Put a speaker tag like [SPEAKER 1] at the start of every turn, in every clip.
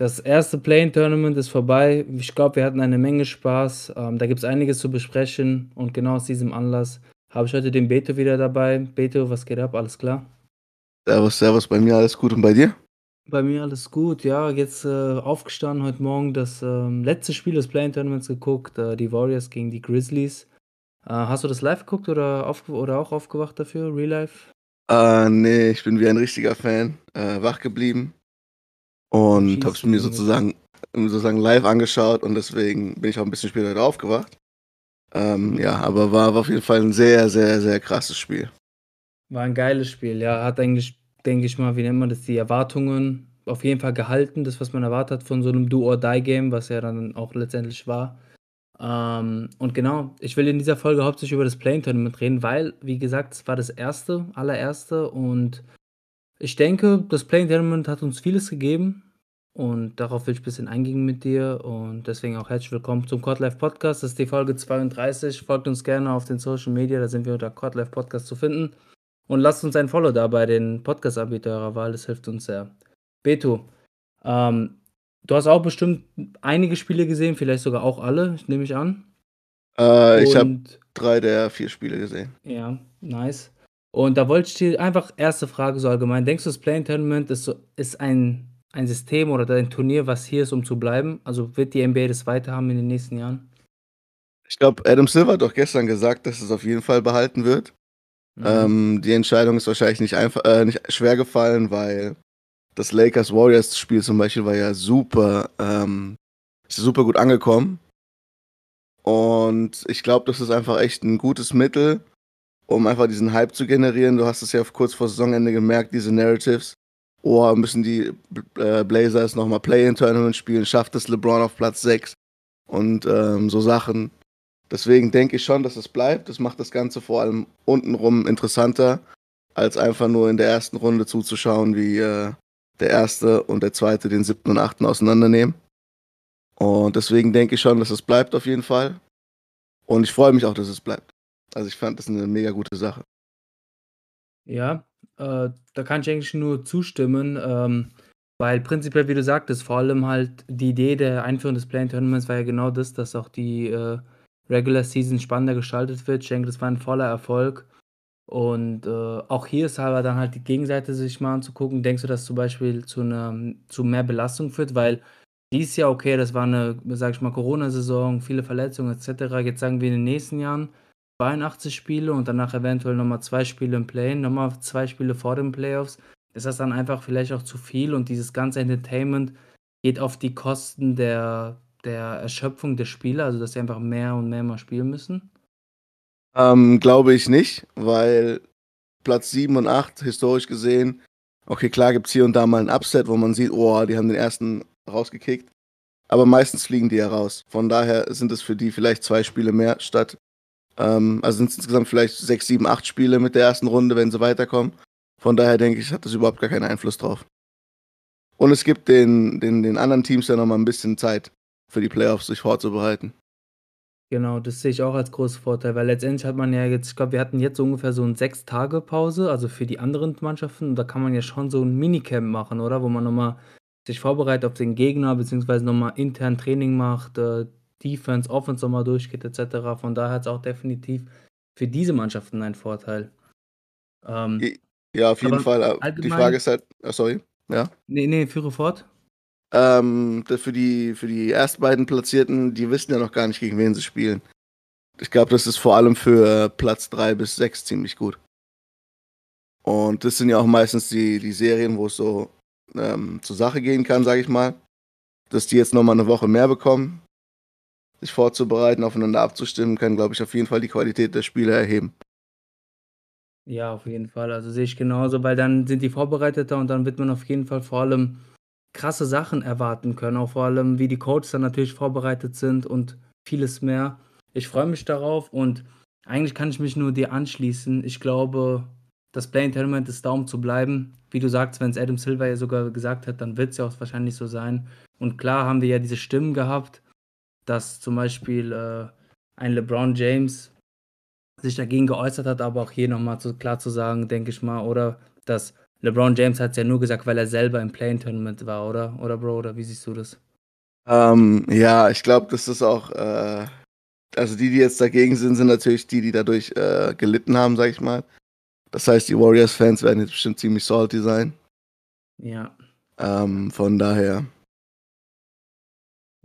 [SPEAKER 1] Das erste Play-In-Tournament ist vorbei. Ich glaube, wir hatten eine Menge Spaß. Ähm, da gibt es einiges zu besprechen und genau aus diesem Anlass habe ich heute den Beto wieder dabei. Beto, was geht ab? Alles klar?
[SPEAKER 2] Servus, servus, bei mir alles gut und bei dir?
[SPEAKER 1] Bei mir alles gut, ja. Jetzt äh, aufgestanden heute Morgen, das ähm, letzte Spiel des Play-In-Tournaments geguckt, äh, die Warriors gegen die Grizzlies. Äh, hast du das live geguckt oder, aufge oder auch aufgewacht dafür, Real Life?
[SPEAKER 2] Äh, nee, ich bin wie ein richtiger Fan, äh, wach geblieben und
[SPEAKER 1] Schießt
[SPEAKER 2] hab's mir sozusagen, sozusagen live angeschaut und deswegen bin ich auch ein bisschen später wieder aufgewacht. Ähm, ja, aber war, war auf jeden Fall ein sehr, sehr, sehr krasses Spiel.
[SPEAKER 1] War ein geiles Spiel, ja. Hat eigentlich, denke ich mal, wie nennt man das, die Erwartungen auf jeden Fall gehalten, das, was man erwartet hat von so einem Do-or-Die-Game, was ja dann auch letztendlich war. Ähm, und genau, ich will in dieser Folge hauptsächlich über das Play-In-Tournament reden, weil, wie gesagt, es war das erste, allererste und ich denke, das Play-In-Tournament hat uns vieles gegeben und darauf will ich ein bisschen eingehen mit dir und deswegen auch herzlich willkommen zum Codlife Podcast. Das ist die Folge 32. Folgt uns gerne auf den Social Media, da sind wir unter Codlife Podcast zu finden. Und lasst uns ein Follow da bei den Podcast-Anbieter eurer Wahl, das hilft uns sehr. Beto, ähm, du hast auch bestimmt einige Spiele gesehen, vielleicht sogar auch alle, nehme ich an.
[SPEAKER 2] Äh, ich habe drei der vier Spiele gesehen.
[SPEAKER 1] ja, nice. Und da wollte ich dir einfach erste Frage so allgemein. Denkst du, das Play-In-Tournament ist, so, ist ein, ein System oder ein Turnier, was hier ist, um zu bleiben? Also wird die NBA das weiterhaben in den nächsten Jahren?
[SPEAKER 2] Ich glaube, Adam Silver hat doch gestern gesagt, dass es auf jeden Fall behalten wird.
[SPEAKER 1] Mhm.
[SPEAKER 2] Ähm, die Entscheidung ist wahrscheinlich nicht einfach, äh, nicht schwer gefallen, weil das Lakers Warriors Spiel zum Beispiel war ja super, ähm, ist super gut angekommen. Und ich glaube, das ist einfach echt ein gutes Mittel, um einfach diesen Hype zu generieren. Du hast es ja kurz vor Saisonende gemerkt, diese Narratives. Oh, müssen die äh, Blazers nochmal Play-in-Tournament spielen? Schafft es LeBron auf Platz 6? Und ähm, so Sachen. Deswegen denke ich schon, dass es bleibt. Das macht das Ganze vor allem untenrum interessanter, als einfach nur in der ersten Runde zuzuschauen, wie äh, der erste und der zweite den siebten und achten auseinandernehmen. Und deswegen denke ich schon, dass es bleibt auf jeden Fall. Und ich freue mich auch, dass es bleibt. Also ich fand das eine mega gute Sache.
[SPEAKER 1] Ja, äh, da kann ich eigentlich nur zustimmen, ähm, weil prinzipiell, wie du sagtest, vor allem halt die Idee der Einführung des Play-In-Tournaments war ja genau das, dass auch die äh, Regular Season spannender gestaltet wird. Ich denke, das war ein voller Erfolg. Und äh, auch hier ist aber dann halt die Gegenseite sich mal anzugucken. Denkst du, dass zum Beispiel zu, einer, zu mehr Belastung führt? Weil dies Jahr, okay, das war eine, sag ich mal, Corona-Saison, viele Verletzungen etc. Jetzt sagen wir in den nächsten Jahren 82 Spiele und danach eventuell nochmal zwei Spiele im Play, nochmal zwei Spiele vor den Playoffs. Ist das dann einfach vielleicht auch zu viel und dieses ganze Entertainment geht auf die Kosten der, der Erschöpfung der Spieler, also dass sie einfach mehr und mehr mal spielen müssen?
[SPEAKER 2] Ähm, Glaube ich nicht, weil Platz 7 und 8 historisch gesehen, okay, klar gibt es hier und da mal ein Upset, wo man sieht, oh, die haben den ersten rausgekickt. Aber meistens fliegen die ja raus. Von daher sind es für die vielleicht zwei Spiele mehr statt. Ähm, also sind es insgesamt vielleicht sechs, sieben, acht Spiele mit der ersten Runde, wenn sie weiterkommen. Von daher denke ich, hat das überhaupt gar keinen Einfluss drauf. Und es gibt den, den, den anderen Teams ja nochmal ein bisschen Zeit für die Playoffs sich vorzubereiten.
[SPEAKER 1] Genau, das sehe ich auch als großen Vorteil, weil letztendlich hat man ja jetzt, ich glaube, wir hatten jetzt so ungefähr so eine sechs Tage Pause, also für die anderen Mannschaften, und da kann man ja schon so ein Minicamp machen, oder? Wo man nochmal sich vorbereitet auf den Gegner, beziehungsweise nochmal intern Training macht, äh, Defense, Offense nochmal durchgeht, etc. Von daher hat es auch definitiv für diese Mannschaften einen Vorteil. Ähm,
[SPEAKER 2] Ja, auf jeden Fall. äh, Die Frage ist halt, ah, sorry, ja.
[SPEAKER 1] nee, nee, führe fort.
[SPEAKER 2] Ähm, für die, für die ersten beiden Platzierten, die wissen ja noch gar nicht, gegen wen sie spielen. Ich glaube, das ist vor allem für Platz 3 bis 6 ziemlich gut. Und das sind ja auch meistens die, die Serien, wo es so ähm, zur Sache gehen kann, sage ich mal. Dass die jetzt nochmal eine Woche mehr bekommen, sich vorzubereiten, aufeinander abzustimmen, kann, glaube ich, auf jeden Fall die Qualität der Spiele erheben.
[SPEAKER 1] Ja, auf jeden Fall. Also sehe ich genauso, weil dann sind die vorbereiteter und dann wird man auf jeden Fall vor allem krasse Sachen erwarten können. Auch vor allem, wie die Coaches dann natürlich vorbereitet sind und vieles mehr. Ich freue mich darauf und eigentlich kann ich mich nur dir anschließen. Ich glaube, das Play-in-Tournament ist da, um zu bleiben. Wie du sagst, wenn es Adam Silver ja sogar gesagt hat, dann wird es ja auch wahrscheinlich so sein. Und klar haben wir ja diese Stimmen gehabt, dass zum Beispiel äh, ein LeBron James sich dagegen geäußert hat, aber auch hier nochmal zu, klar zu sagen, denke ich mal, oder dass LeBron James hat es ja nur gesagt, weil er selber im Play-in-Tournament war, oder? Oder Bro, oder wie siehst du das?
[SPEAKER 2] Ähm, ja, ich glaube, das ist auch, äh, also die, die jetzt dagegen sind, sind natürlich die, die dadurch äh, gelitten haben, sag ich mal. Das heißt, die Warriors-Fans werden jetzt bestimmt ziemlich salty sein.
[SPEAKER 1] Ja.
[SPEAKER 2] Ähm, von daher.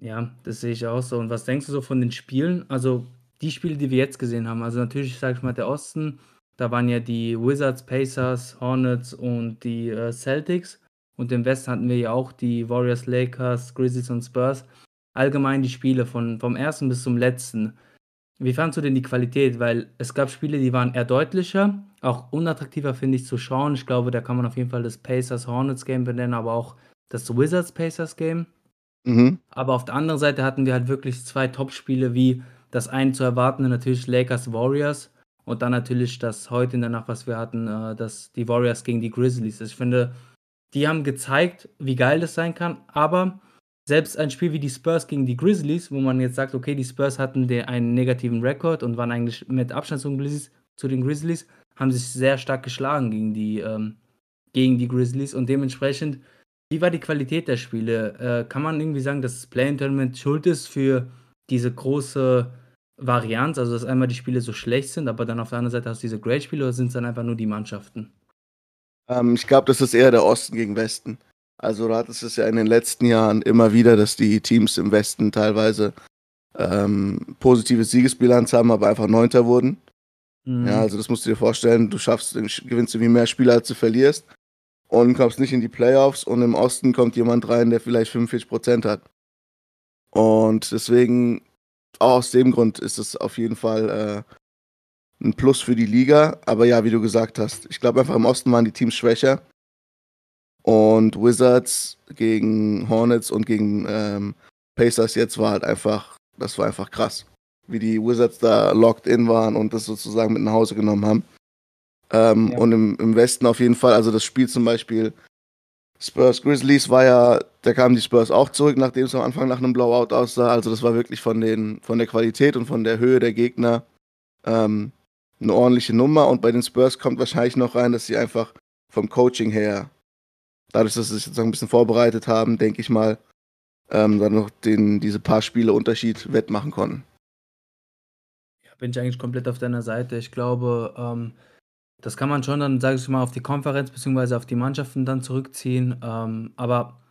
[SPEAKER 1] Ja, das sehe ich auch so. Und was denkst du so von den Spielen? Also die Spiele, die wir jetzt gesehen haben. Also natürlich, sage ich mal, der Osten. Da waren ja die Wizards, Pacers, Hornets und die äh, Celtics. Und im Westen hatten wir ja auch die Warriors, Lakers, Grizzlies und Spurs. Allgemein die Spiele von, vom ersten bis zum letzten. Wie fandest du denn die Qualität? Weil es gab Spiele, die waren eher deutlicher, auch unattraktiver finde ich zu schauen. Ich glaube, da kann man auf jeden Fall das Pacers Hornets Game benennen, aber auch das Wizards Pacers Game.
[SPEAKER 2] Mhm.
[SPEAKER 1] Aber auf der anderen Seite hatten wir halt wirklich zwei Top-Spiele, wie das eine zu erwartende natürlich Lakers Warriors und dann natürlich das heute in der Nacht, was wir hatten, äh, das, die Warriors gegen die Grizzlies. Ich finde, die haben gezeigt, wie geil das sein kann, aber selbst ein Spiel wie die Spurs gegen die Grizzlies, wo man jetzt sagt, okay, die Spurs hatten einen negativen Rekord und waren eigentlich mit Abstand zu den Grizzlies, zu den Grizzlies haben sich sehr stark geschlagen gegen die, ähm, gegen die Grizzlies und dementsprechend, wie war die Qualität der Spiele? Äh, kann man irgendwie sagen, dass das Play-In-Tournament schuld ist für diese große Varianz, also dass einmal die Spiele so schlecht sind, aber dann auf der anderen Seite hast du diese Great-Spiele oder sind es dann einfach nur die Mannschaften?
[SPEAKER 2] Ähm, ich glaube, das ist eher der Osten gegen Westen. Also du hattest es ja in den letzten Jahren immer wieder, dass die Teams im Westen teilweise ähm, positive Siegesbilanz haben, aber einfach Neunter wurden.
[SPEAKER 1] Mhm.
[SPEAKER 2] Ja, also das musst du dir vorstellen, du schaffst, gewinnst irgendwie mehr Spiele, als du verlierst und kommst nicht in die Playoffs und im Osten kommt jemand rein, der vielleicht 45 Prozent hat. Und deswegen, auch aus dem Grund ist es auf jeden Fall äh, ein Plus für die Liga. Aber ja, wie du gesagt hast, ich glaube einfach im Osten waren die Teams schwächer. Und Wizards gegen Hornets und gegen ähm, Pacers jetzt war halt einfach, das war einfach krass wie die Wizards da locked in waren und das sozusagen mit nach Hause genommen haben. Ähm,
[SPEAKER 1] Ja.
[SPEAKER 2] Und im, im Westen auf jeden Fall, also das Spiel zum Beispiel Spurs Grizzlies war ja, da kamen die Spurs auch zurück, nachdem es am Anfang nach einem Blowout aussah. Also das war wirklich von, den, von der Qualität und von der Höhe der Gegner ähm, eine ordentliche Nummer. Und bei den Spurs kommt wahrscheinlich noch rein, dass sie einfach vom Coaching her, dadurch, dass sie sich sozusagen ein bisschen vorbereitet haben, denke ich mal, ähm, dann noch den, diese paar Spiele Unterschied wettmachen konnten.
[SPEAKER 1] Ja, bin ich eigentlich komplett auf deiner Seite. Ich glaube, ähm, das kann man schon dann, sage ich mal, auf die Konferenz bzw. auf die Mannschaften dann zurückziehen. Ähm, aber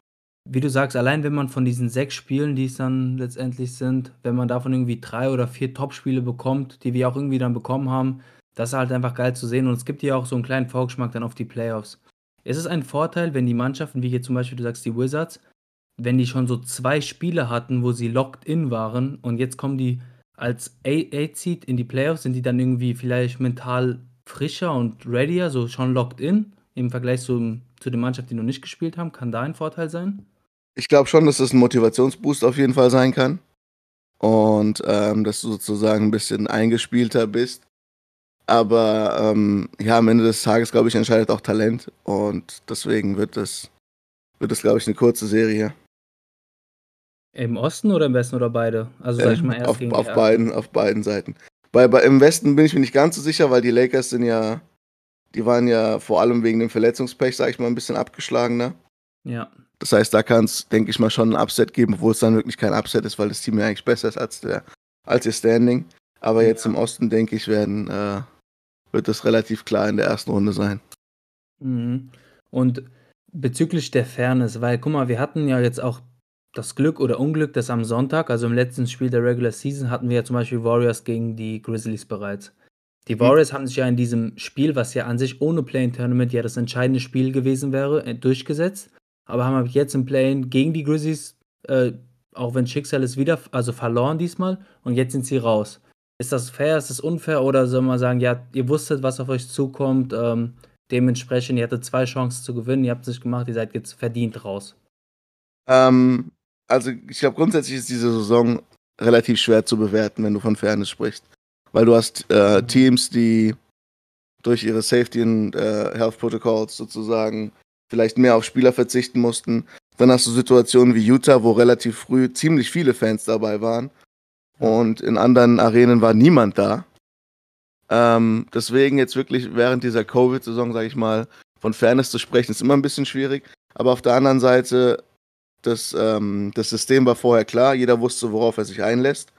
[SPEAKER 1] wie du sagst, allein wenn man von diesen sechs Spielen, die es dann letztendlich sind, wenn man davon irgendwie drei oder vier Top-Spiele bekommt, die wir auch irgendwie dann bekommen haben, das ist halt einfach geil zu sehen. Und es gibt ja auch so einen kleinen Vorgeschmack dann auf die Playoffs. Es ist ein Vorteil, wenn die Mannschaften, wie hier zum Beispiel, du sagst, die Wizards, wenn die schon so zwei Spiele hatten, wo sie locked in waren und jetzt kommen die als 8-Seed in die Playoffs, sind die dann irgendwie vielleicht mental frischer und readier, so schon locked in im Vergleich zu, zu den Mannschaften, die noch nicht gespielt haben? Kann da ein Vorteil sein?
[SPEAKER 2] Ich glaube schon, dass das ein Motivationsboost auf jeden Fall sein kann. Und ähm, dass du sozusagen ein bisschen eingespielter bist. Aber ähm, ja, am Ende des Tages, glaube ich, entscheidet auch Talent. Und deswegen wird das, wird das, glaube ich, eine kurze Serie.
[SPEAKER 1] Im Osten oder im Westen oder beide? Also sag ich mal
[SPEAKER 2] Ähm,
[SPEAKER 1] erst
[SPEAKER 2] auf,
[SPEAKER 1] gegen
[SPEAKER 2] auf beiden, auf beiden Seiten. Bei, bei, Im Westen bin ich mir nicht ganz so sicher, weil die Lakers sind ja, die waren ja vor allem wegen dem Verletzungspech, sag ich mal, ein bisschen abgeschlagener.
[SPEAKER 1] Ja.
[SPEAKER 2] Das heißt, da kann es, denke ich mal, schon ein Upset geben, obwohl es dann wirklich kein Upset ist, weil das Team ja eigentlich besser ist als, der, als ihr Standing. Aber
[SPEAKER 1] Ja.
[SPEAKER 2] jetzt im Osten, denke ich, werden, äh, wird das relativ klar in der ersten Runde sein.
[SPEAKER 1] Mhm. Und bezüglich der Fairness, weil guck mal, wir hatten ja jetzt auch das Glück oder Unglück, dass am Sonntag, also im letzten Spiel der Regular Season, hatten wir ja zum Beispiel Warriors gegen die Grizzlies bereits. Die Warriors haben sich ja in diesem Spiel, was ja an sich ohne Play-In-Tournament ja das entscheidende Spiel gewesen wäre, äh, durchgesetzt, aber haben jetzt im Play-In gegen die Grizzlies, äh, auch wenn Schicksal es wieder, also verloren diesmal, und jetzt sind sie raus. Ist das fair, ist das unfair oder soll man sagen, ja, ihr wusstet, was auf euch zukommt, ähm, dementsprechend, ihr hattet zwei Chancen zu gewinnen, ihr habt es nicht gemacht, ihr seid jetzt verdient raus.
[SPEAKER 2] Ähm, also, ich glaube, grundsätzlich ist diese Saison relativ schwer zu bewerten, wenn du von Fairness sprichst. Weil du hast äh,
[SPEAKER 1] Mhm.
[SPEAKER 2] Teams, die, durch ihre Safety und äh, Health Protocols sozusagen vielleicht mehr auf Spieler verzichten mussten. Dann hast du Situationen wie Utah, wo relativ früh ziemlich viele Fans dabei waren. Und in anderen Arenen war niemand da. Ähm, deswegen jetzt wirklich während dieser Covid-Saison, sage ich mal, von Fairness zu sprechen, ist immer ein bisschen schwierig. Aber auf der anderen Seite, das, ähm, das System war vorher klar. Jeder wusste, worauf er sich einlässt.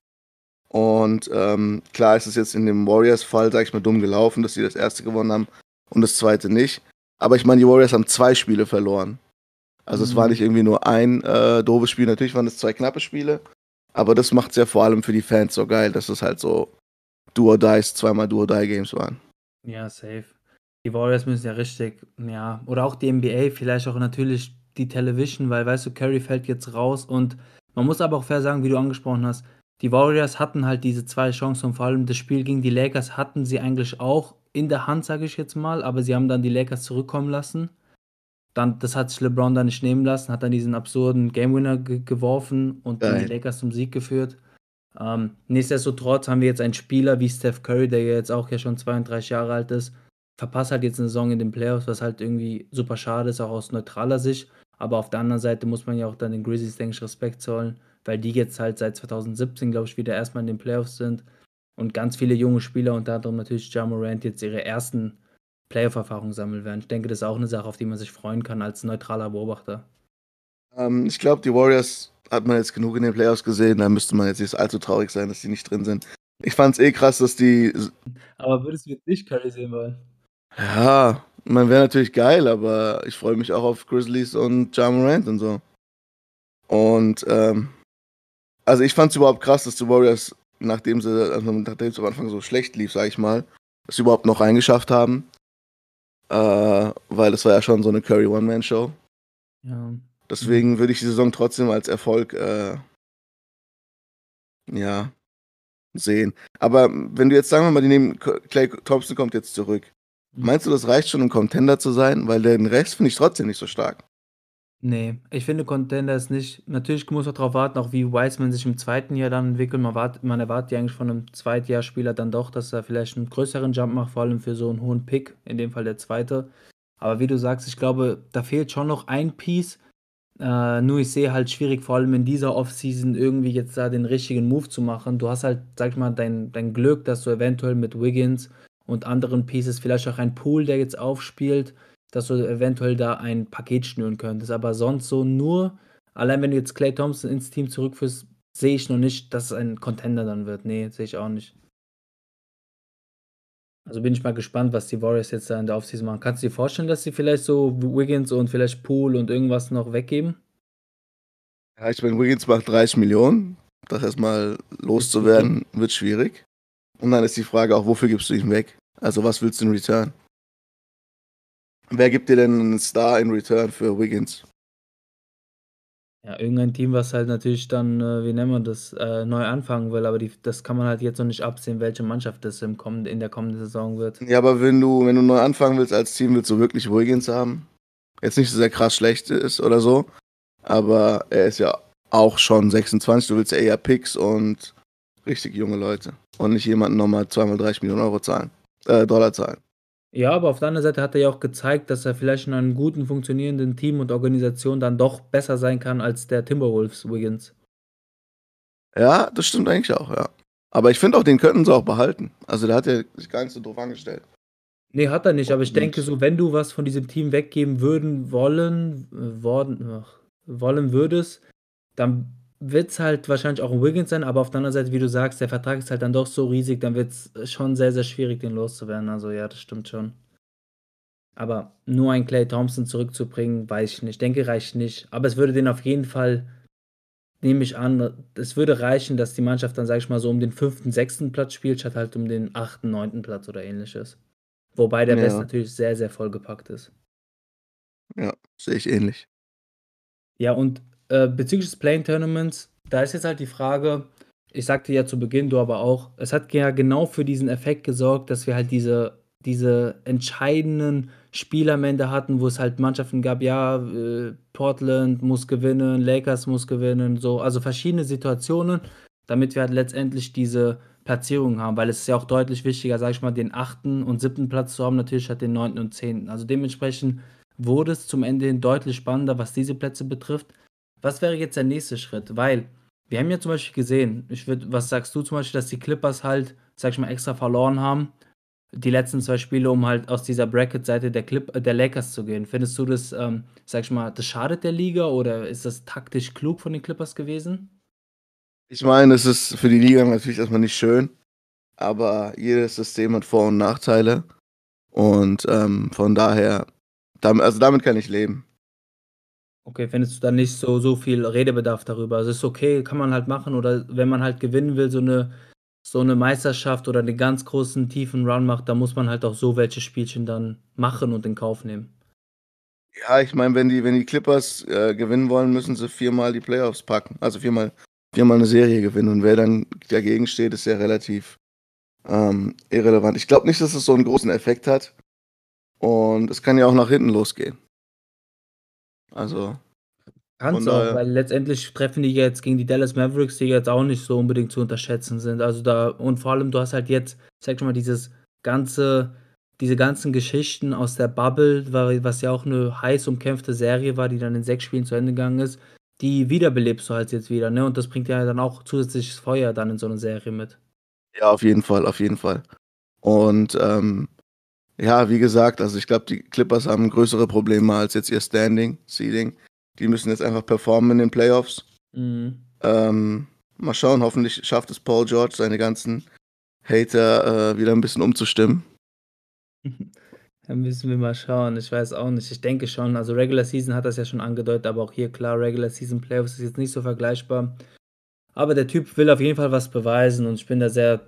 [SPEAKER 2] Und ähm, klar ist es jetzt in dem Warriors-Fall, sag ich mal, dumm gelaufen, dass sie das erste gewonnen haben und das zweite nicht. Aber ich meine, die Warriors haben zwei Spiele verloren. Also mhm. es war mhm. nicht irgendwie nur ein äh, doofes Spiel. Natürlich waren es zwei knappe Spiele. Aber das macht es ja vor allem für die Fans so geil, dass es halt so Do or Dies, zweimal Do or Die Games waren.
[SPEAKER 1] Ja, safe. Die Warriors müssen ja richtig, ja, oder auch die NBA, vielleicht auch natürlich die Television, weil weißt du, Curry fällt jetzt raus und man muss aber auch fair sagen, wie du angesprochen hast, die Warriors hatten halt diese zwei Chancen und vor allem das Spiel gegen die Lakers hatten sie eigentlich auch in der Hand, sage ich jetzt mal, aber sie haben dann die Lakers zurückkommen lassen. Dann, das hat sich LeBron dann nicht nehmen lassen, hat dann diesen absurden Game Winner ge geworfen und dann die Lakers zum Sieg geführt. Ähm, nichtsdestotrotz haben wir jetzt einen Spieler wie Steph Curry, der jetzt auch ja schon 32 Jahre alt ist, verpasst halt jetzt eine Saison in den Playoffs, was halt irgendwie super schade ist, auch aus neutraler Sicht. Aber auf der anderen Seite muss man ja auch dann den Grizzlies, denke ich, Respekt zollen, weil die jetzt halt seit 2017, glaube ich, wieder erstmal in den Playoffs sind und ganz viele junge Spieler, unter anderem natürlich Ja Morant, jetzt ihre ersten Playoff-Erfahrungen sammeln werden. Ich denke, das ist auch eine Sache, auf die man sich freuen kann als neutraler Beobachter.
[SPEAKER 2] Ähm, ich glaube, die Warriors hat man jetzt genug in den Playoffs gesehen, da müsste man jetzt nicht allzu traurig sein, dass die nicht drin sind. Ich fand es eh krass, dass die.
[SPEAKER 1] Aber würdest du jetzt nicht Curry sehen wollen?
[SPEAKER 2] Ja, man wäre natürlich geil, aber ich freue mich auch auf Grizzlies und Ja Morant und so. Und ähm, also ich fand es überhaupt krass, dass die Warriors, nachdem sie, also nachdem es am Anfang so schlecht lief, sag ich mal, sie überhaupt noch reingeschafft haben. Äh, weil das war ja schon so eine Curry One-Man-Show. Ja. Deswegen würde ich die Saison trotzdem als Erfolg äh, ja, sehen. Aber wenn du jetzt sagen wir mal, die nehmen Clay Thompson kommt jetzt zurück. Mhm. Meinst du, das reicht schon, um Contender zu sein? Weil den Rest finde ich trotzdem nicht so stark.
[SPEAKER 1] Nee, ich finde Contender ist nicht. Natürlich muss man darauf warten, auch wie Wiseman sich im zweiten Jahr dann entwickelt. Man, wart, man erwartet ja eigentlich von einem Zweitjahrspieler dann doch, dass er vielleicht einen größeren Jump macht, vor allem für so einen hohen Pick, in dem Fall der zweite. Aber wie du sagst, ich glaube, da fehlt schon noch ein Piece. Äh, nur ich sehe halt schwierig, vor allem in dieser Offseason irgendwie jetzt da den richtigen Move zu machen. Du hast halt, sag ich mal, dein, dein Glück, dass du eventuell mit Wiggins und anderen Pieces vielleicht auch ein Pool, der jetzt aufspielt, dass du eventuell da ein Paket schnüren könntest. Aber sonst so nur, allein wenn du jetzt Clay Thompson ins Team zurückführst, sehe ich noch nicht, dass es ein Contender dann wird. Nee, sehe ich auch nicht. Also bin ich mal gespannt, was die Warriors jetzt da in der Offseason machen. Kannst du dir vorstellen, dass sie vielleicht so Wiggins und vielleicht Pool und irgendwas noch weggeben?
[SPEAKER 2] Ja, ich meine, Wiggins macht 30 Millionen. Das erstmal loszuwerden, wird schwierig. Und dann ist die Frage auch, wofür gibst du ihn weg? Also was willst du in Return? Wer gibt dir denn einen Star in Return für Wiggins?
[SPEAKER 1] Ja, irgendein Team, was halt natürlich dann, äh, wie nennen wir das, äh, neu anfangen will, aber die, das kann man halt jetzt noch nicht absehen, welche Mannschaft das im kommend, in der kommenden Saison wird.
[SPEAKER 2] Ja, aber wenn du, wenn du neu anfangen willst als Team, willst du wirklich Wiggins haben? Jetzt nicht, dass er krass schlecht ist oder so, aber er ist ja auch schon 26, du willst ja eher Picks und richtig junge Leute und nicht jemanden nochmal zweimal 30 Millionen Euro zahlen, äh, Dollar zahlen.
[SPEAKER 1] Ja, aber auf der anderen Seite hat er ja auch gezeigt, dass er vielleicht in einem guten, funktionierenden Team und Organisation dann doch besser sein kann als der Timberwolves Wiggins.
[SPEAKER 2] Ja, das stimmt eigentlich auch, ja. Aber ich finde auch, den könnten sie auch behalten. Also der hat ja sich gar nicht so doof angestellt.
[SPEAKER 1] Nee, hat er nicht, aber ich denke so, wenn du was von diesem Team weggeben würden wollen, äh, worden, ach, wollen würdest, dann wird es halt wahrscheinlich auch ein Wiggins sein, aber auf der anderen Seite, wie du sagst, der Vertrag ist halt dann doch so riesig, dann wird es schon sehr, sehr schwierig, den loszuwerden. Also ja, das stimmt schon. Aber nur einen Clay Thompson zurückzubringen, weiß ich nicht. Ich denke, reicht nicht. Aber es würde den auf jeden Fall, nehme ich an, es würde reichen, dass die Mannschaft dann, sag ich mal, so um den fünften, sechsten Platz spielt, statt halt um den achten, neunten Platz oder ähnliches. Wobei der ja. West natürlich sehr, sehr vollgepackt ist.
[SPEAKER 2] Ja, sehe ich ähnlich.
[SPEAKER 1] Ja, und äh, bezüglich des Playing Tournaments, da ist jetzt halt die Frage, ich sagte ja zu Beginn, du aber auch, es hat ja genau für diesen Effekt gesorgt, dass wir halt diese, diese entscheidenden Spiele am Ende hatten, wo es halt Mannschaften gab, ja, äh, Portland muss gewinnen, Lakers muss gewinnen, so, also verschiedene Situationen, damit wir halt letztendlich diese Platzierungen haben, weil es ist ja auch deutlich wichtiger, sage ich mal, den achten und siebten Platz zu haben, natürlich statt den neunten und zehnten. Also dementsprechend wurde es zum Ende hin deutlich spannender, was diese Plätze betrifft. Was wäre jetzt der nächste Schritt? Weil wir haben ja zum Beispiel gesehen, ich würd, was sagst du zum Beispiel, dass die Clippers halt, sag ich mal, extra verloren haben, die letzten zwei Spiele, um halt aus dieser Bracket-Seite der, Clip, der Lakers zu gehen. Findest du das, ähm, sag ich mal, das schadet der Liga oder ist das taktisch klug von den Clippers gewesen?
[SPEAKER 2] Ich meine, es ist für die Liga natürlich erstmal nicht schön, aber jedes System hat Vor- und Nachteile. Und ähm, von daher, also damit kann ich leben.
[SPEAKER 1] Okay, findest du dann nicht so, so viel Redebedarf darüber? Also ist okay, kann man halt machen oder wenn man halt gewinnen will, so eine, so eine Meisterschaft oder einen ganz großen, tiefen Run macht, dann muss man halt auch so welche Spielchen dann machen und in Kauf nehmen.
[SPEAKER 2] Ja, ich meine, wenn die, wenn die Clippers äh, gewinnen wollen, müssen sie viermal die Playoffs packen. Also viermal, viermal eine Serie gewinnen. Und wer dann dagegen steht, ist ja relativ ähm, irrelevant. Ich glaube nicht, dass es so einen großen Effekt hat. Und es kann ja auch nach hinten losgehen. Also.
[SPEAKER 1] Kannst auch, weil letztendlich treffen die jetzt gegen die Dallas Mavericks, die jetzt auch nicht so unbedingt zu unterschätzen sind. Also da, und vor allem, du hast halt jetzt, sag schon mal, dieses ganze, diese ganzen Geschichten aus der Bubble, was ja auch eine heiß umkämpfte Serie war, die dann in sechs Spielen zu Ende gegangen ist, die wiederbelebst du halt jetzt wieder, ne? Und das bringt ja dann auch zusätzliches Feuer dann in so eine Serie mit.
[SPEAKER 2] Ja, auf jeden Fall, auf jeden Fall. Und ähm, ja, wie gesagt, also ich glaube, die Clippers haben größere Probleme als jetzt ihr Standing, Seeding. Die müssen jetzt einfach performen in den Playoffs.
[SPEAKER 1] Mhm.
[SPEAKER 2] Ähm, mal schauen, hoffentlich schafft es Paul George, seine ganzen Hater äh, wieder ein bisschen umzustimmen.
[SPEAKER 1] Dann müssen wir mal schauen. Ich weiß auch nicht. Ich denke schon. Also Regular Season hat das ja schon angedeutet, aber auch hier klar, Regular Season Playoffs ist jetzt nicht so vergleichbar. Aber der Typ will auf jeden Fall was beweisen und ich bin da sehr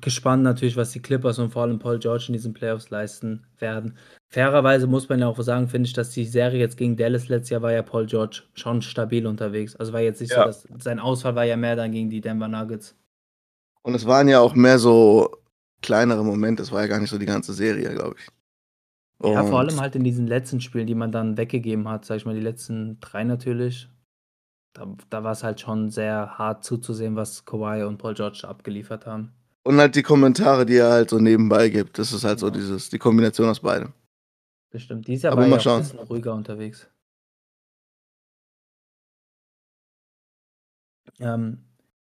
[SPEAKER 1] gespannt natürlich, was die Clippers und vor allem Paul George in diesen Playoffs leisten werden. Fairerweise muss man ja auch sagen, finde ich, dass die Serie jetzt gegen Dallas letztes Jahr war ja Paul George schon stabil unterwegs. Also war jetzt nicht ja. so, dass sein Ausfall war ja mehr dann gegen die Denver Nuggets.
[SPEAKER 2] Und es waren ja auch mehr so kleinere Momente, es war ja gar nicht so die ganze Serie, glaube ich.
[SPEAKER 1] Und ja, vor allem halt in diesen letzten Spielen, die man dann weggegeben hat, sag ich mal, die letzten drei natürlich. Da, da war es halt schon sehr hart zuzusehen, was Kawhi und Paul George abgeliefert haben.
[SPEAKER 2] Und halt die Kommentare, die er halt so nebenbei gibt. Das ist halt so dieses, die Kombination aus beidem.
[SPEAKER 1] Bestimmt. Die ist ja aber mal ja ein bisschen ruhiger unterwegs. Ähm,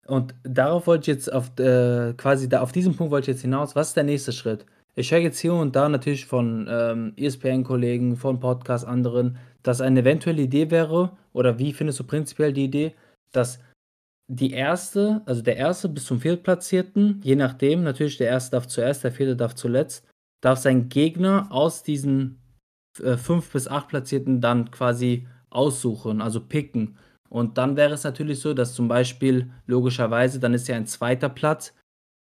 [SPEAKER 1] und darauf wollte ich jetzt auf äh, quasi da auf diesen Punkt wollte ich jetzt hinaus. Was ist der nächste Schritt? Ich höre jetzt hier und da natürlich von ähm, ESPN-Kollegen, von Podcasts, anderen, dass eine eventuelle Idee wäre, oder wie findest du prinzipiell die Idee, dass die erste, also der erste bis zum viertplatzierten, je nachdem, natürlich der erste darf zuerst, der vierte darf zuletzt, darf sein Gegner aus diesen äh, fünf bis acht platzierten dann quasi aussuchen, also picken. Und dann wäre es natürlich so, dass zum Beispiel logischerweise, dann ist ja ein zweiter Platz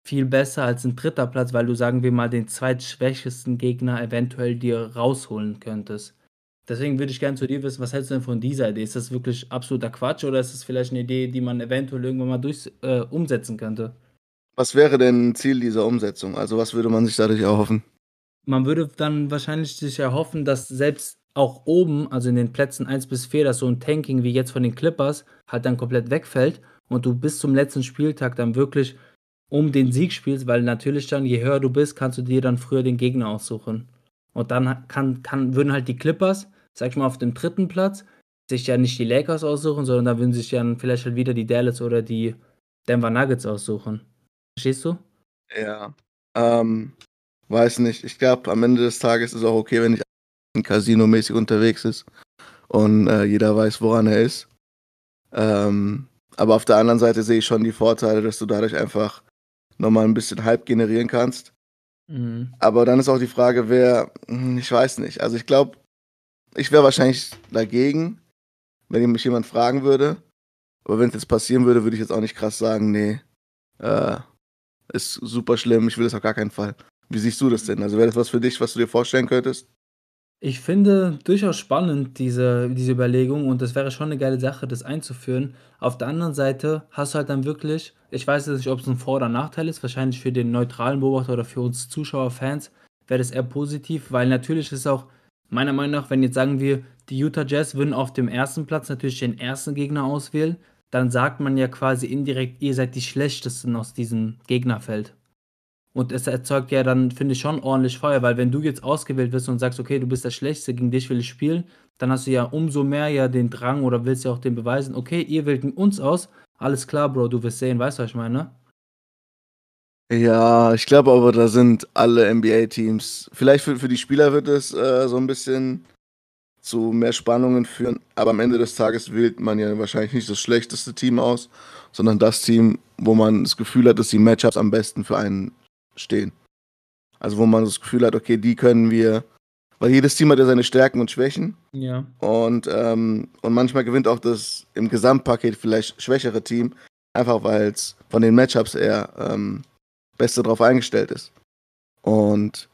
[SPEAKER 1] viel besser als ein dritter Platz, weil du, sagen wir mal, den zweitschwächesten Gegner eventuell dir rausholen könntest. Deswegen würde ich gerne zu dir wissen, was hältst du denn von dieser Idee? Ist das wirklich absoluter Quatsch oder ist das vielleicht eine Idee, die man eventuell irgendwann mal durch, äh, umsetzen könnte?
[SPEAKER 2] Was wäre denn Ziel dieser Umsetzung? Also was würde man sich dadurch erhoffen?
[SPEAKER 1] Man würde dann wahrscheinlich sich erhoffen, dass selbst auch oben, also in den Plätzen 1 bis 4, dass so ein Tanking wie jetzt von den Clippers halt dann komplett wegfällt und du bis zum letzten Spieltag dann wirklich um den Sieg spielst, weil natürlich dann, je höher du bist, kannst du dir dann früher den Gegner aussuchen. Und dann kann, kann, würden halt die Clippers sag ich mal, auf dem dritten Platz sich ja nicht die Lakers aussuchen, sondern da würden sich dann vielleicht halt wieder die Dallas oder die Denver Nuggets aussuchen. Verstehst du?
[SPEAKER 2] Ja. Ähm, weiß nicht. Ich glaube, am Ende des Tages ist es auch okay, wenn ich Casino-mäßig unterwegs ist und äh, jeder weiß, woran er ist. Ähm, aber auf der anderen Seite sehe ich schon die Vorteile, dass du dadurch einfach nochmal ein bisschen Hype generieren kannst. Mhm. Aber dann ist auch die Frage, wer, hm, ich weiß nicht. Also ich glaube, ich wäre wahrscheinlich dagegen, wenn mich jemand fragen würde. Aber wenn es jetzt passieren würde, würde ich jetzt auch nicht krass sagen, nee, äh, ist super schlimm, ich will das auf gar keinen Fall. Wie siehst du das denn? Also wäre das was für dich, was du dir vorstellen könntest?
[SPEAKER 1] Ich finde durchaus spannend diese, diese Überlegung und das wäre schon eine geile Sache, das einzuführen. Auf der anderen Seite hast du halt dann wirklich, ich weiß jetzt nicht, ob es ein Vor- oder Nachteil ist, wahrscheinlich für den neutralen Beobachter oder für uns Zuschauer, Fans, wäre das eher positiv, weil natürlich ist auch meiner Meinung nach, wenn jetzt sagen wir, die Utah Jazz würden auf dem ersten Platz natürlich den ersten Gegner auswählen, dann sagt man ja quasi indirekt, ihr seid die Schlechtesten aus diesem Gegnerfeld. Und es erzeugt ja dann, finde ich, schon ordentlich Feuer, weil wenn du jetzt ausgewählt wirst und sagst, okay, du bist der Schlechteste, gegen dich will ich spielen, dann hast du ja umso mehr ja den Drang oder willst ja auch den beweisen, okay, ihr wählt uns aus, alles klar, Bro, du wirst sehen, weißt du, was ich meine?
[SPEAKER 2] Ja, ich glaube aber, da sind alle NBA-Teams. Vielleicht für, für die Spieler wird es äh, so ein bisschen zu mehr Spannungen führen, aber am Ende des Tages wählt man ja wahrscheinlich nicht das schlechteste Team aus, sondern das Team, wo man das Gefühl hat, dass die Matchups am besten für einen stehen. Also wo man das Gefühl hat, okay, die können wir, weil jedes Team hat ja seine Stärken und Schwächen
[SPEAKER 1] Ja.
[SPEAKER 2] und, ähm, und manchmal gewinnt auch das im Gesamtpaket vielleicht schwächere Team, einfach weil es von den Matchups eher ähm, beste drauf eingestellt ist. Und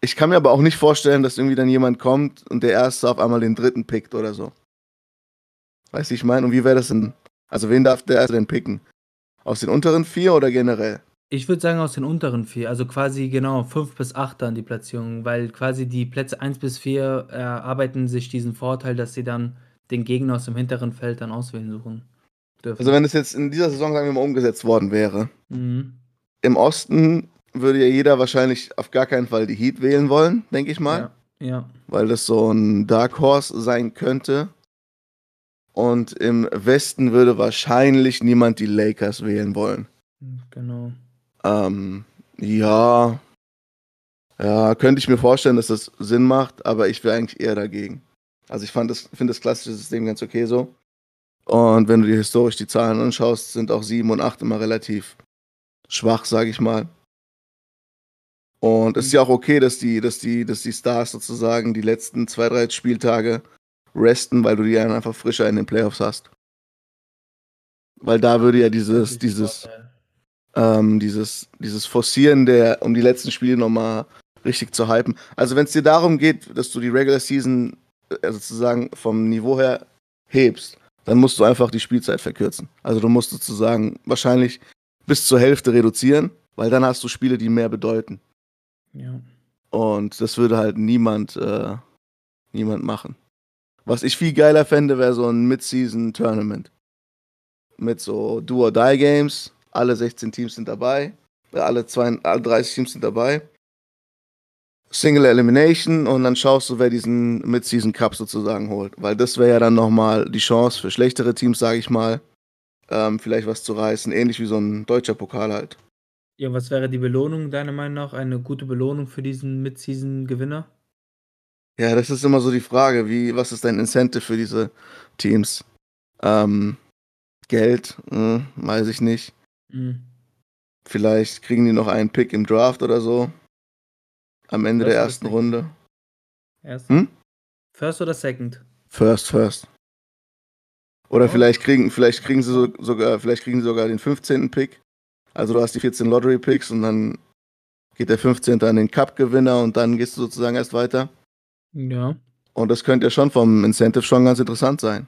[SPEAKER 2] ich kann mir aber auch nicht vorstellen, dass irgendwie dann jemand kommt und der Erste auf einmal den Dritten pickt oder so. Weißt du, ich meine? Und wie wäre das denn? Also wen darf der Erste denn picken? Aus den unteren vier oder generell?
[SPEAKER 1] Ich würde sagen aus den unteren vier, also quasi genau 5 bis 8 dann die Platzierung, weil quasi die Plätze 1 bis 4 erarbeiten sich diesen Vorteil, dass sie dann den Gegner aus dem hinteren Feld dann auswählen suchen dürfen.
[SPEAKER 2] Also wenn es jetzt in dieser Saison, sagen wir mal, umgesetzt worden wäre,
[SPEAKER 1] mhm.
[SPEAKER 2] Im Osten würde ja jeder wahrscheinlich auf gar keinen Fall die Heat wählen wollen, denke ich mal.
[SPEAKER 1] Ja, ja.
[SPEAKER 2] Weil das so ein Dark Horse sein könnte. Und im Westen würde wahrscheinlich niemand die Lakers wählen wollen.
[SPEAKER 1] Genau.
[SPEAKER 2] Ähm, ja. Ja, könnte ich mir vorstellen, dass das Sinn macht, aber ich wäre eigentlich eher dagegen. Also ich fand das, finde das klassische System ganz okay so. Und wenn du dir historisch die Zahlen anschaust, sind auch 7 und 8 immer relativ schwach, sage ich mal. Und es ist ja auch okay, dass die, dass die, dass die Stars sozusagen die letzten zwei, drei Spieltage resten, weil du die dann einfach frischer in den Playoffs hast. Weil da würde ja dieses, dieses, ähm, dieses, dieses Forcieren der, um die letzten Spiele nochmal richtig zu hypen. Also wenn es dir darum geht, dass du die Regular Season äh, sozusagen vom Niveau her hebst, dann musst du einfach die Spielzeit verkürzen. Also du musst sozusagen wahrscheinlich bis zur Hälfte reduzieren, weil dann hast du Spiele, die mehr bedeuten.
[SPEAKER 1] Ja.
[SPEAKER 2] Und das würde halt niemand, äh, niemand machen. Was ich viel geiler fände, wäre so ein Mid-Season-Tournament. Mit so Do-or-Die-Games. Alle 16 Teams sind dabei. Äh, Alle, zwei, alle 30 Teams sind dabei. Single Elimination und dann schaust du, wer diesen Mid-Season Cup sozusagen holt. Weil das wäre ja dann nochmal die Chance für schlechtere Teams, sage ich mal, ähm, vielleicht was zu reißen. Ähnlich wie so ein deutscher Pokal halt.
[SPEAKER 1] Ja, was wäre die Belohnung, deiner Meinung nach? Eine gute Belohnung für diesen Mid-Season-Gewinner?
[SPEAKER 2] Ja, das ist immer so die Frage, wie, was ist dein Incentive für diese Teams? Ähm, Geld, hm, weiß ich nicht.
[SPEAKER 1] Mhm.
[SPEAKER 2] Vielleicht kriegen die noch einen Pick im Draft oder so. Am Ende
[SPEAKER 1] Das
[SPEAKER 2] der ersten. Runde.
[SPEAKER 1] Erst?
[SPEAKER 2] Hm?
[SPEAKER 1] First oder Second?
[SPEAKER 2] First, first. Oder
[SPEAKER 1] Oh.
[SPEAKER 2] vielleicht kriegen, vielleicht kriegen sie so, sogar, vielleicht kriegen sie sogar den 15. Pick. Also du hast die 14 Lottery Picks und dann geht der 15. an den Cup-Gewinner und dann gehst du sozusagen erst weiter.
[SPEAKER 1] Ja.
[SPEAKER 2] Und das könnte ja schon vom Incentive schon ganz interessant sein.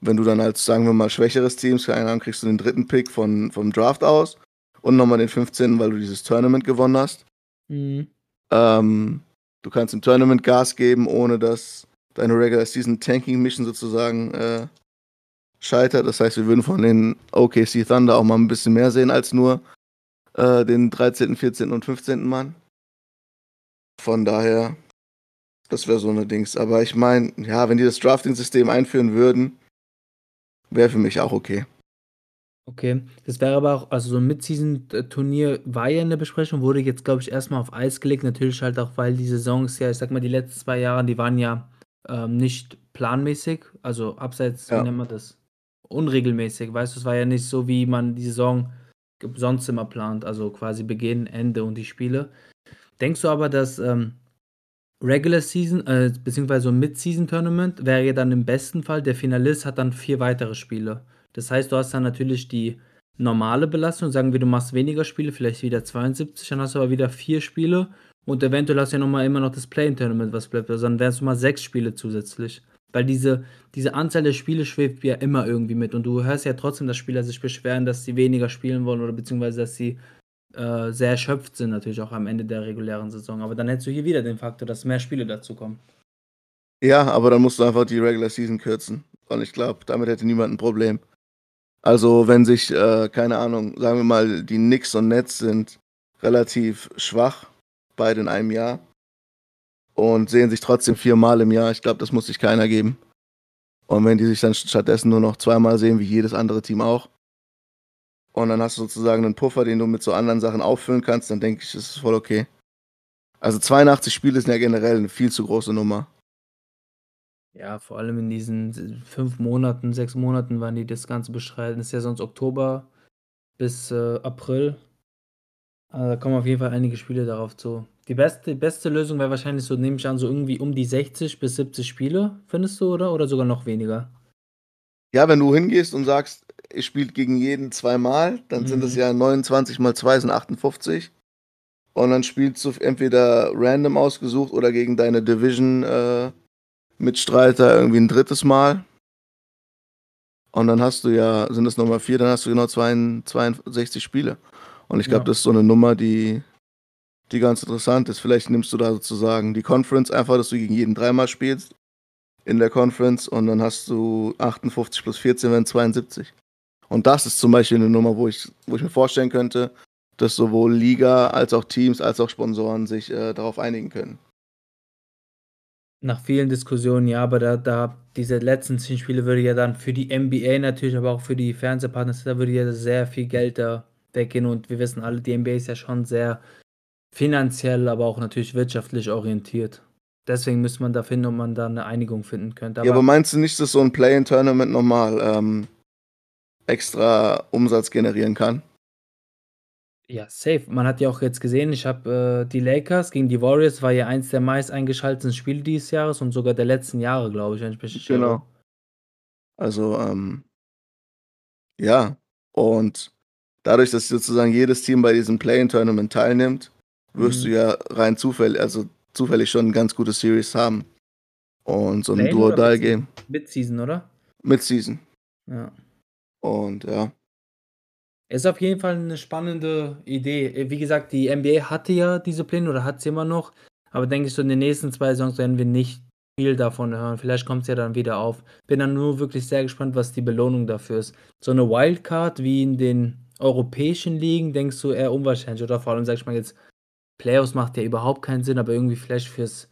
[SPEAKER 2] Wenn du dann als, sagen wir mal, schwächeres Team, keine Ahnung, kriegst du den dritten Pick von, vom Draft aus und nochmal den 15., weil du dieses Tournament gewonnen hast.
[SPEAKER 1] Mhm.
[SPEAKER 2] Ähm, du kannst im Tournament Gas geben, ohne dass deine Regular Season Tanking Mission sozusagen äh, scheitert. Das heißt, wir würden von den OKC Thunder auch mal ein bisschen mehr sehen als nur äh, den 13., 14. und 15. Mann. Von daher, das wäre so eine Dings. Aber ich meine, ja, wenn die das Drafting-System einführen würden, wäre für mich auch okay.
[SPEAKER 1] Okay. Das wäre aber auch, also so ein Mid-Season-Turnier war ja in der Besprechung, wurde jetzt, glaube ich, erstmal auf Eis gelegt. Natürlich halt auch, weil die Saisons ja, ich sag mal, die letzten zwei Jahre, die waren ja ähm, nicht planmäßig, also abseits,
[SPEAKER 2] Ja.
[SPEAKER 1] wie nennt man das? Unregelmäßig, weißt du, es war ja nicht so, wie man die Saison sonst immer plant, also quasi Beginn, Ende und die Spiele. Denkst du aber, dass ähm, Regular Season, äh, beziehungsweise so ein Mid-Season-Tournament wäre ja dann im besten Fall, der Finalist hat dann vier weitere Spiele. Das heißt, du hast dann natürlich die normale Belastung, sagen wir, du machst weniger Spiele, vielleicht wieder 72, dann hast du aber wieder vier Spiele und eventuell hast du ja nochmal immer noch das Play-In-Tournament, was bleibt. Also dann wären es mal sechs Spiele zusätzlich. Weil diese, diese Anzahl der Spiele schwebt ja immer irgendwie mit und du hörst ja trotzdem, dass Spieler sich beschweren, dass sie weniger spielen wollen oder beziehungsweise, dass sie äh, sehr erschöpft sind, natürlich auch am Ende der regulären Saison. Aber dann hättest du hier wieder den Faktor, dass mehr Spiele dazu kommen.
[SPEAKER 2] Ja, aber dann musst du einfach die Regular Season kürzen. Und ich glaube, damit hätte niemand ein Problem. Also, wenn sich, äh, keine Ahnung, sagen wir mal, die Knicks und Nets sind relativ schwach, beide in einem Jahr, und sehen sich trotzdem viermal im Jahr, ich glaube, das muss sich keiner geben. Und wenn die sich dann stattdessen nur noch zweimal sehen, wie jedes andere Team auch, und dann hast du sozusagen einen Puffer, den du mit so anderen Sachen auffüllen kannst, dann denke ich, ist es voll okay. Also 82 Spiele sind ja generell eine viel zu große Nummer.
[SPEAKER 1] Ja, vor allem in diesen fünf Monaten, sechs Monaten, wann die das Ganze bestreiten. Das ist ja sonst Oktober bis äh, April. Also da kommen auf jeden Fall einige Spiele darauf zu. Die beste, beste Lösung wäre wahrscheinlich so, nehme ich an, so irgendwie um die 60 bis 70 Spiele, findest du, oder? Oder sogar noch weniger?
[SPEAKER 2] Ja, wenn du hingehst und sagst, ihr spielt gegen jeden zweimal, dann
[SPEAKER 1] Mhm.
[SPEAKER 2] sind es ja 29 mal 2 sind 58. Und dann spielst du entweder random ausgesucht oder gegen deine Division-Mitstreiter irgendwie ein drittes Mal. Und dann hast du ja, sind es nochmal vier, dann hast du genau 62 62 Spiele. Und ich glaube,
[SPEAKER 1] Ja.
[SPEAKER 2] das ist so eine Nummer, die, die ganz interessant ist. Vielleicht nimmst du da sozusagen die Conference einfach, dass du gegen jeden dreimal spielst in der Conference und dann hast du 58 plus 14 wären 72. Und das ist zum Beispiel eine Nummer, wo ich, wo ich mir vorstellen könnte, dass sowohl Liga als auch Teams als auch Sponsoren sich äh, darauf einigen können.
[SPEAKER 1] Nach vielen Diskussionen, ja, aber da, da diese letzten zehn Spiele würde ja dann für die NBA natürlich, aber auch für die Fernsehpartner, da würde ja sehr viel Geld da weggehen und wir wissen alle, die NBA ist ja schon sehr finanziell, aber auch natürlich wirtschaftlich orientiert. Deswegen müsste man da finden, ob man da eine Einigung finden könnte. Aber,
[SPEAKER 2] ja, aber meinst du nicht, dass so ein Play-in-Tournament nochmal ähm, extra Umsatz generieren kann?
[SPEAKER 1] ja, safe. Man hat ja auch jetzt gesehen, ich habe äh, die Lakers gegen die Warriors, war ja eins der meist eingeschalteten Spiele dieses Jahres und sogar der letzten Jahre, glaube ich, wenn ich mich.
[SPEAKER 2] Genau. Also, ähm, ja. Und dadurch, dass sozusagen jedes Team bei diesem Play-in-Tournament teilnimmt, wirst
[SPEAKER 1] Mhm.
[SPEAKER 2] du ja rein zufällig, also zufällig schon ein ganz gutes Series haben. Und so ein Duo-Die-Game.
[SPEAKER 1] Mid-Season, oder?
[SPEAKER 2] Mid-Season.
[SPEAKER 1] Ja.
[SPEAKER 2] Und ja.
[SPEAKER 1] Ist auf jeden Fall eine spannende Idee. Wie gesagt, die NBA hatte ja diese Pläne oder hat sie immer noch. Aber denke ich, so in den nächsten zwei Saisons werden wir nicht viel davon hören. Vielleicht kommt es ja dann wieder auf. Bin dann nur wirklich sehr gespannt, was die Belohnung dafür ist. So eine Wildcard wie in den europäischen Ligen denkst du eher unwahrscheinlich. Oder vor allem, sag ich mal jetzt, Playoffs macht ja überhaupt keinen Sinn, aber irgendwie vielleicht fürs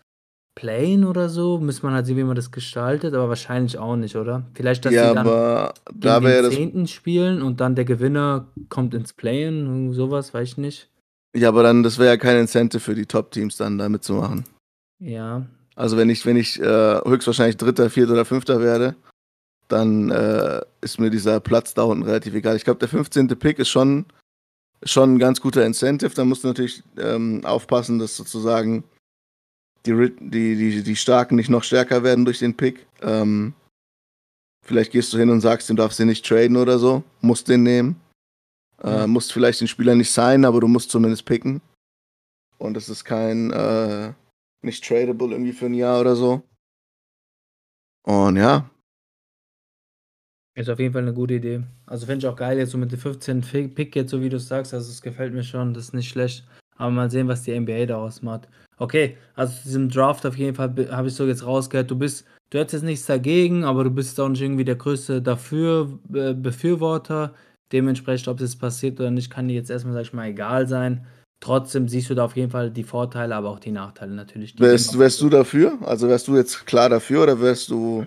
[SPEAKER 1] Playen oder so, muss man halt sehen, wie man das gestaltet, aber wahrscheinlich auch nicht, oder? Vielleicht, dass
[SPEAKER 2] ja,
[SPEAKER 1] die dann
[SPEAKER 2] da
[SPEAKER 1] den
[SPEAKER 2] das.
[SPEAKER 1] Zehnten spielen und dann der Gewinner kommt ins Playen, sowas, weiß ich nicht.
[SPEAKER 2] Ja, aber dann, das wäre ja kein Incentive für die Top-Teams dann da mitzumachen.
[SPEAKER 1] Ja,
[SPEAKER 2] Also wenn ich, wenn ich äh, höchstwahrscheinlich Dritter, Vierter oder Fünfter werde, dann äh, ist mir dieser Platz da unten relativ egal. Ich glaube, der 15. Pick ist schon, schon ein ganz guter Incentive. Da musst du natürlich ähm, aufpassen, dass sozusagen die, die, die, die Starken nicht noch stärker werden durch den Pick. Ähm, vielleicht gehst du hin und sagst, du darfst den nicht traden oder so, musst den nehmen. Äh. Musst vielleicht den Spieler nicht signen, aber du musst zumindest picken. Und es ist kein, äh, nicht tradable irgendwie für ein Jahr oder so. Und ja,
[SPEAKER 1] ist auf jeden Fall eine gute Idee. Also finde ich auch geil, jetzt so mit dem 15. Fi- Pick jetzt, so wie du es sagst, also es gefällt mir schon, das ist nicht schlecht. Aber mal sehen, was die NBA daraus macht. Okay, also zu diesem Draft auf jeden Fall be- habe ich so jetzt rausgehört, du bist, du hättest jetzt nichts dagegen, aber du bist auch nicht irgendwie der größte dafür äh, Befürworter. Dementsprechend, ob das passiert oder nicht, kann dir jetzt erstmal, sag ich mal, egal sein. Trotzdem siehst du da auf jeden Fall die Vorteile, aber auch die Nachteile natürlich. Die
[SPEAKER 2] wärst, wärst du dafür? Also wärst du jetzt klar dafür oder wärst du.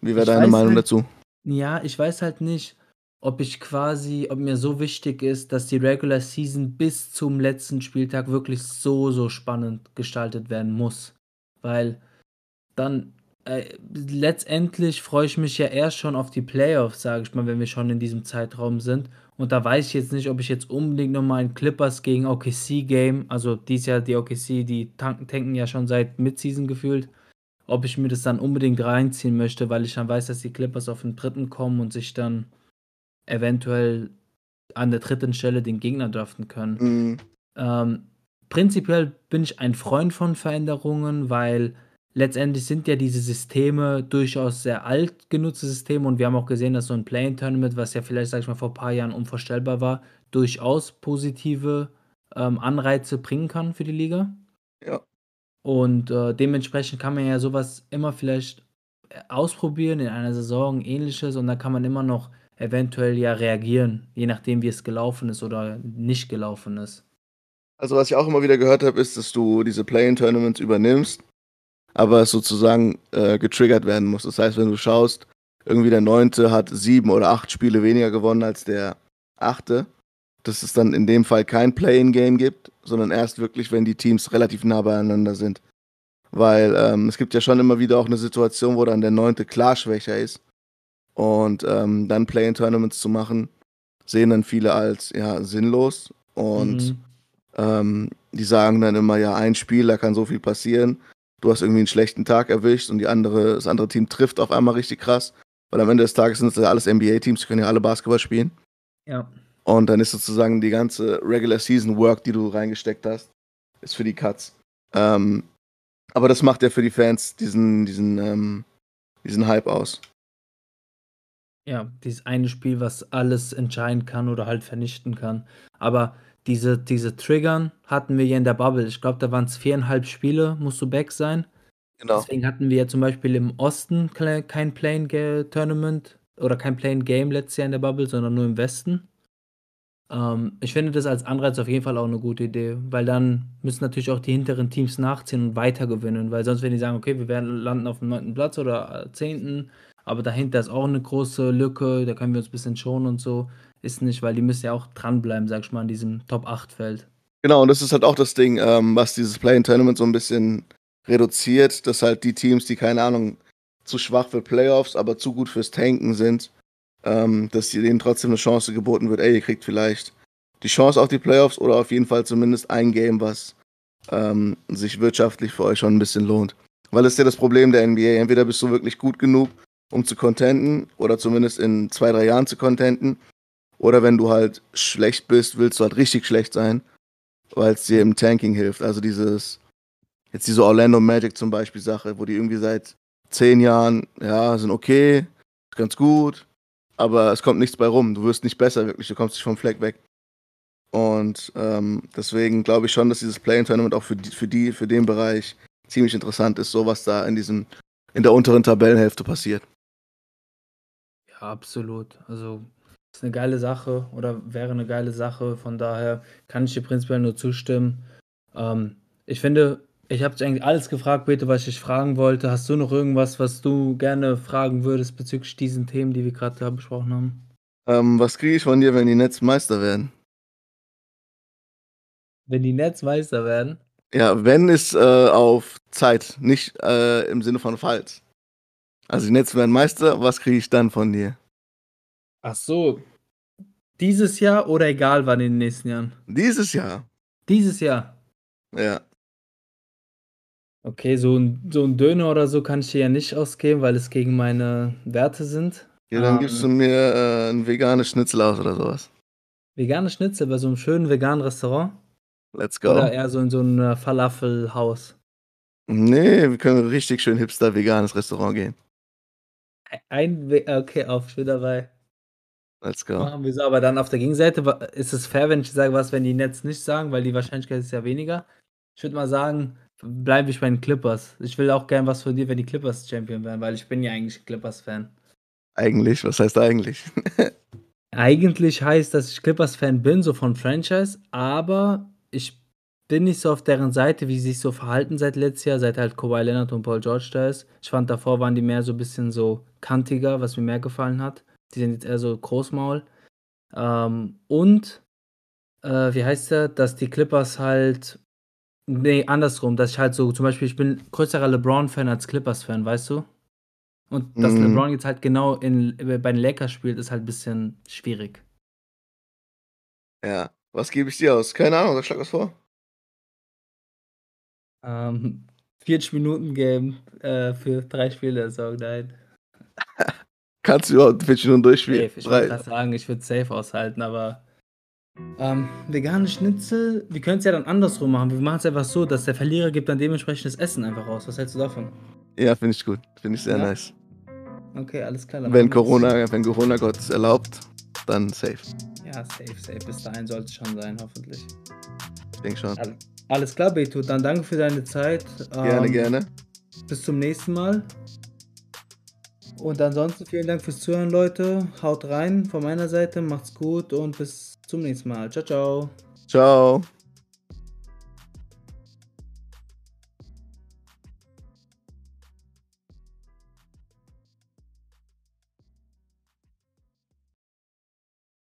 [SPEAKER 2] Wie wäre deine Meinung
[SPEAKER 1] halt-
[SPEAKER 2] dazu?
[SPEAKER 1] Ja, ich weiß halt nicht, ob ich quasi, ob mir so wichtig ist, dass die Regular Season bis zum letzten Spieltag wirklich so, so spannend gestaltet werden muss. Weil dann äh, letztendlich freue ich mich ja erst schon auf die Playoffs, sage ich mal, wenn wir schon in diesem Zeitraum sind. Und da weiß ich jetzt nicht, ob ich jetzt unbedingt nochmal ein Clippers gegen OKC Game, also dies Jahr die OKC, die tanken, tanken ja schon seit Midseason gefühlt, ob ich mir das dann unbedingt reinziehen möchte, weil ich dann weiß, dass die Clippers auf den dritten kommen und sich dann eventuell an der dritten Stelle den Gegner draften können.
[SPEAKER 2] Mhm.
[SPEAKER 1] Ähm, prinzipiell bin ich ein Freund von Veränderungen, weil letztendlich sind ja diese Systeme durchaus sehr alt genutzte Systeme und wir haben auch gesehen, dass so ein Play-in-Tournament, was ja vielleicht, sag ich mal, vor ein paar Jahren unvorstellbar war, durchaus positive ähm, Anreize bringen kann für die Liga.
[SPEAKER 2] Ja.
[SPEAKER 1] Und äh, dementsprechend kann man ja sowas immer vielleicht ausprobieren in einer Saison, ähnliches, und dann kann man immer noch eventuell ja reagieren, je nachdem, wie es gelaufen ist oder nicht gelaufen ist.
[SPEAKER 2] Also was ich auch immer wieder gehört habe, ist, dass du diese Play-in-Tournaments übernimmst, aber es sozusagen äh, getriggert werden muss. Das heißt, wenn du schaust, irgendwie der Neunte hat sieben oder acht Spiele weniger gewonnen als der Achte, dass es dann in dem Fall kein Play-in-Game gibt, sondern erst wirklich, wenn die Teams relativ nah beieinander sind. Weil ähm, es gibt ja schon immer wieder auch eine Situation, wo dann der Neunte klar schwächer ist. Und ähm, dann Play-in-Tournaments zu machen, sehen dann viele als ja, sinnlos. Und
[SPEAKER 1] Mhm.
[SPEAKER 2] ähm, die sagen dann immer, ja, ein Spiel, da kann so viel passieren. Du hast irgendwie einen schlechten Tag erwischt und die andere, das andere Team trifft auf einmal richtig krass. Weil am Ende des Tages sind es ja alles NBA-Teams, die können ja alle Basketball spielen.
[SPEAKER 1] Ja.
[SPEAKER 2] Und dann ist sozusagen die ganze Regular Season Work, die du reingesteckt hast, ist für die Cuts. Ähm, aber das macht ja für die Fans diesen, diesen, ähm, diesen Hype aus.
[SPEAKER 1] Ja, dieses eine Spiel, was alles entscheiden kann oder halt vernichten kann. Aber diese, diese Triggern hatten wir ja in der Bubble. Ich glaube, da waren es viereinhalb Spiele, musst du back sein.
[SPEAKER 2] Genau.
[SPEAKER 1] Deswegen hatten wir ja zum Beispiel im Osten kein Playing-Tournament oder kein Playing-Game letztes Jahr in der Bubble, sondern nur im Westen. Ähm, ich finde das als Anreiz auf jeden Fall auch eine gute Idee, weil dann müssen natürlich auch die hinteren Teams nachziehen und weiter gewinnen, weil sonst, wenn die sagen, okay, wir werden landen auf dem neunten Platz oder äh, zehnten, aber dahinter ist auch eine große Lücke, da können wir uns ein bisschen schonen und so, ist nicht, weil die müssen ja auch dranbleiben, sag ich mal, in diesem Top-8-Feld.
[SPEAKER 2] Genau, und das ist halt auch das Ding, ähm, was dieses Play-in-Tournament so ein bisschen reduziert, dass halt die Teams, die keine Ahnung, zu schwach für Playoffs, aber zu gut fürs Tanken sind, ähm, dass denen trotzdem eine Chance geboten wird, ey, ihr kriegt vielleicht die Chance auf die Playoffs oder auf jeden Fall zumindest ein Game, was ähm, sich wirtschaftlich für euch schon ein bisschen lohnt. Weil das ist ja das Problem der NBA. Entweder bist du wirklich gut genug, um zu contenten oder zumindest in zwei, drei Jahren zu contenten. Oder wenn du halt schlecht bist, willst du halt richtig schlecht sein, weil es dir im Tanking hilft. Also dieses, jetzt diese Orlando Magic zum Beispiel Sache, wo die irgendwie seit zehn Jahren, ja, sind okay, ganz gut, aber es kommt nichts bei rum. Du wirst nicht besser wirklich, du kommst nicht vom Fleck weg. Und ähm, deswegen glaube ich schon, dass dieses Play-in-Tournament auch für die, für die, für den Bereich ziemlich interessant ist, so was da in diesem, in der unteren Tabellenhälfte passiert.
[SPEAKER 1] Ja, absolut. Also ist eine geile Sache oder wäre eine geile Sache. Von daher kann ich dir prinzipiell nur zustimmen. Ähm, ich finde, ich habe dich eigentlich alles gefragt, Peter, was ich fragen wollte. Hast du noch irgendwas, was du gerne fragen würdest bezüglich diesen Themen, die wir gerade besprochen haben?
[SPEAKER 2] Ähm, was kriege ich von dir, wenn die Nets Meister werden?
[SPEAKER 1] Wenn die Nets Meister werden,
[SPEAKER 2] Ja, wenn ist äh, auf Zeit, nicht äh, im Sinne von falls. Also die Nets werden Meister, was kriege ich dann von dir?
[SPEAKER 1] ach so, dieses Jahr oder egal wann in den nächsten Jahren?
[SPEAKER 2] Dieses Jahr.
[SPEAKER 1] Dieses Jahr.
[SPEAKER 2] Ja.
[SPEAKER 1] Okay, so ein, so ein Döner oder so kann ich dir ja nicht ausgeben, weil es gegen meine Werte sind.
[SPEAKER 2] Ja, dann
[SPEAKER 1] Ähm,
[SPEAKER 2] gibst du mir äh, ein veganes Schnitzel aus oder sowas.
[SPEAKER 1] Vegane Schnitzel bei so einem schönen veganen Restaurant?
[SPEAKER 2] Let's go.
[SPEAKER 1] Oder eher so in so ein äh, Falafelhaus?
[SPEAKER 2] Nee, wir können richtig schön hipster veganes Restaurant gehen.
[SPEAKER 1] Ein, okay, auf, ich bin dabei.
[SPEAKER 2] Let's go.
[SPEAKER 1] Machen wir so, aber dann auf der Gegenseite, ist es fair, wenn ich sage, was, wenn die Nets nicht sagen, weil die Wahrscheinlichkeit ist ja weniger. Ich würde mal sagen, bleibe ich bei den Clippers. Ich will auch gern was von dir, wenn die Clippers Champion werden, weil ich bin ja eigentlich Clippers-Fan.
[SPEAKER 2] Eigentlich, was heißt eigentlich?
[SPEAKER 1] Eigentlich heißt, dass ich Clippers-Fan bin, so von Franchise, aber ich bin nicht so auf deren Seite, wie sie sich so verhalten seit letztes Jahr, seit halt Kawhi Leonard und Paul George da ist. Ich fand, davor waren die mehr so ein bisschen so kantiger, was mir mehr gefallen hat. Die sind jetzt eher so Großmaul. Ähm, und, äh, wie heißt der, dass die Clippers halt, nee, andersrum, dass ich halt so, zum Beispiel, ich bin größerer LeBron-Fan als Clippers-Fan, weißt du? Und dass
[SPEAKER 2] Mhm.
[SPEAKER 1] LeBron jetzt halt genau in, bei den Lakers spielt, ist halt ein bisschen schwierig.
[SPEAKER 2] ja. Was gebe ich dir aus? Keine Ahnung, sag schlag was vor.
[SPEAKER 1] Ähm, 40 Minuten Game äh, für drei Spiele, so nein.
[SPEAKER 2] Kannst du überhaupt 40 Minuten durchspielen?
[SPEAKER 1] Safe, ich gerade sagen, ich würde safe aushalten, aber ähm, vegane Schnitzel, wir können es ja dann andersrum machen. Wir machen es einfach so, dass der Verlierer gibt dann dementsprechend das Essen einfach raus. Was hältst du davon?
[SPEAKER 2] Ja, finde ich gut. Finde ich sehr
[SPEAKER 1] Ja?
[SPEAKER 2] nice.
[SPEAKER 1] Okay, alles klar.
[SPEAKER 2] Wenn. Corona, wenn Corona Gott es erlaubt, dann safe.
[SPEAKER 1] Ja, safe, safe. Bis dahin sollte es schon sein, hoffentlich.
[SPEAKER 2] Ich denke schon.
[SPEAKER 1] All- Alles klar, Beto. Dann danke für deine Zeit.
[SPEAKER 2] Gerne,
[SPEAKER 1] Ähm,
[SPEAKER 2] gerne.
[SPEAKER 1] Bis zum nächsten Mal. Und ansonsten vielen Dank fürs Zuhören, Leute. Haut rein von meiner Seite, macht's gut und bis zum nächsten Mal. Ciao, ciao.
[SPEAKER 2] Ciao.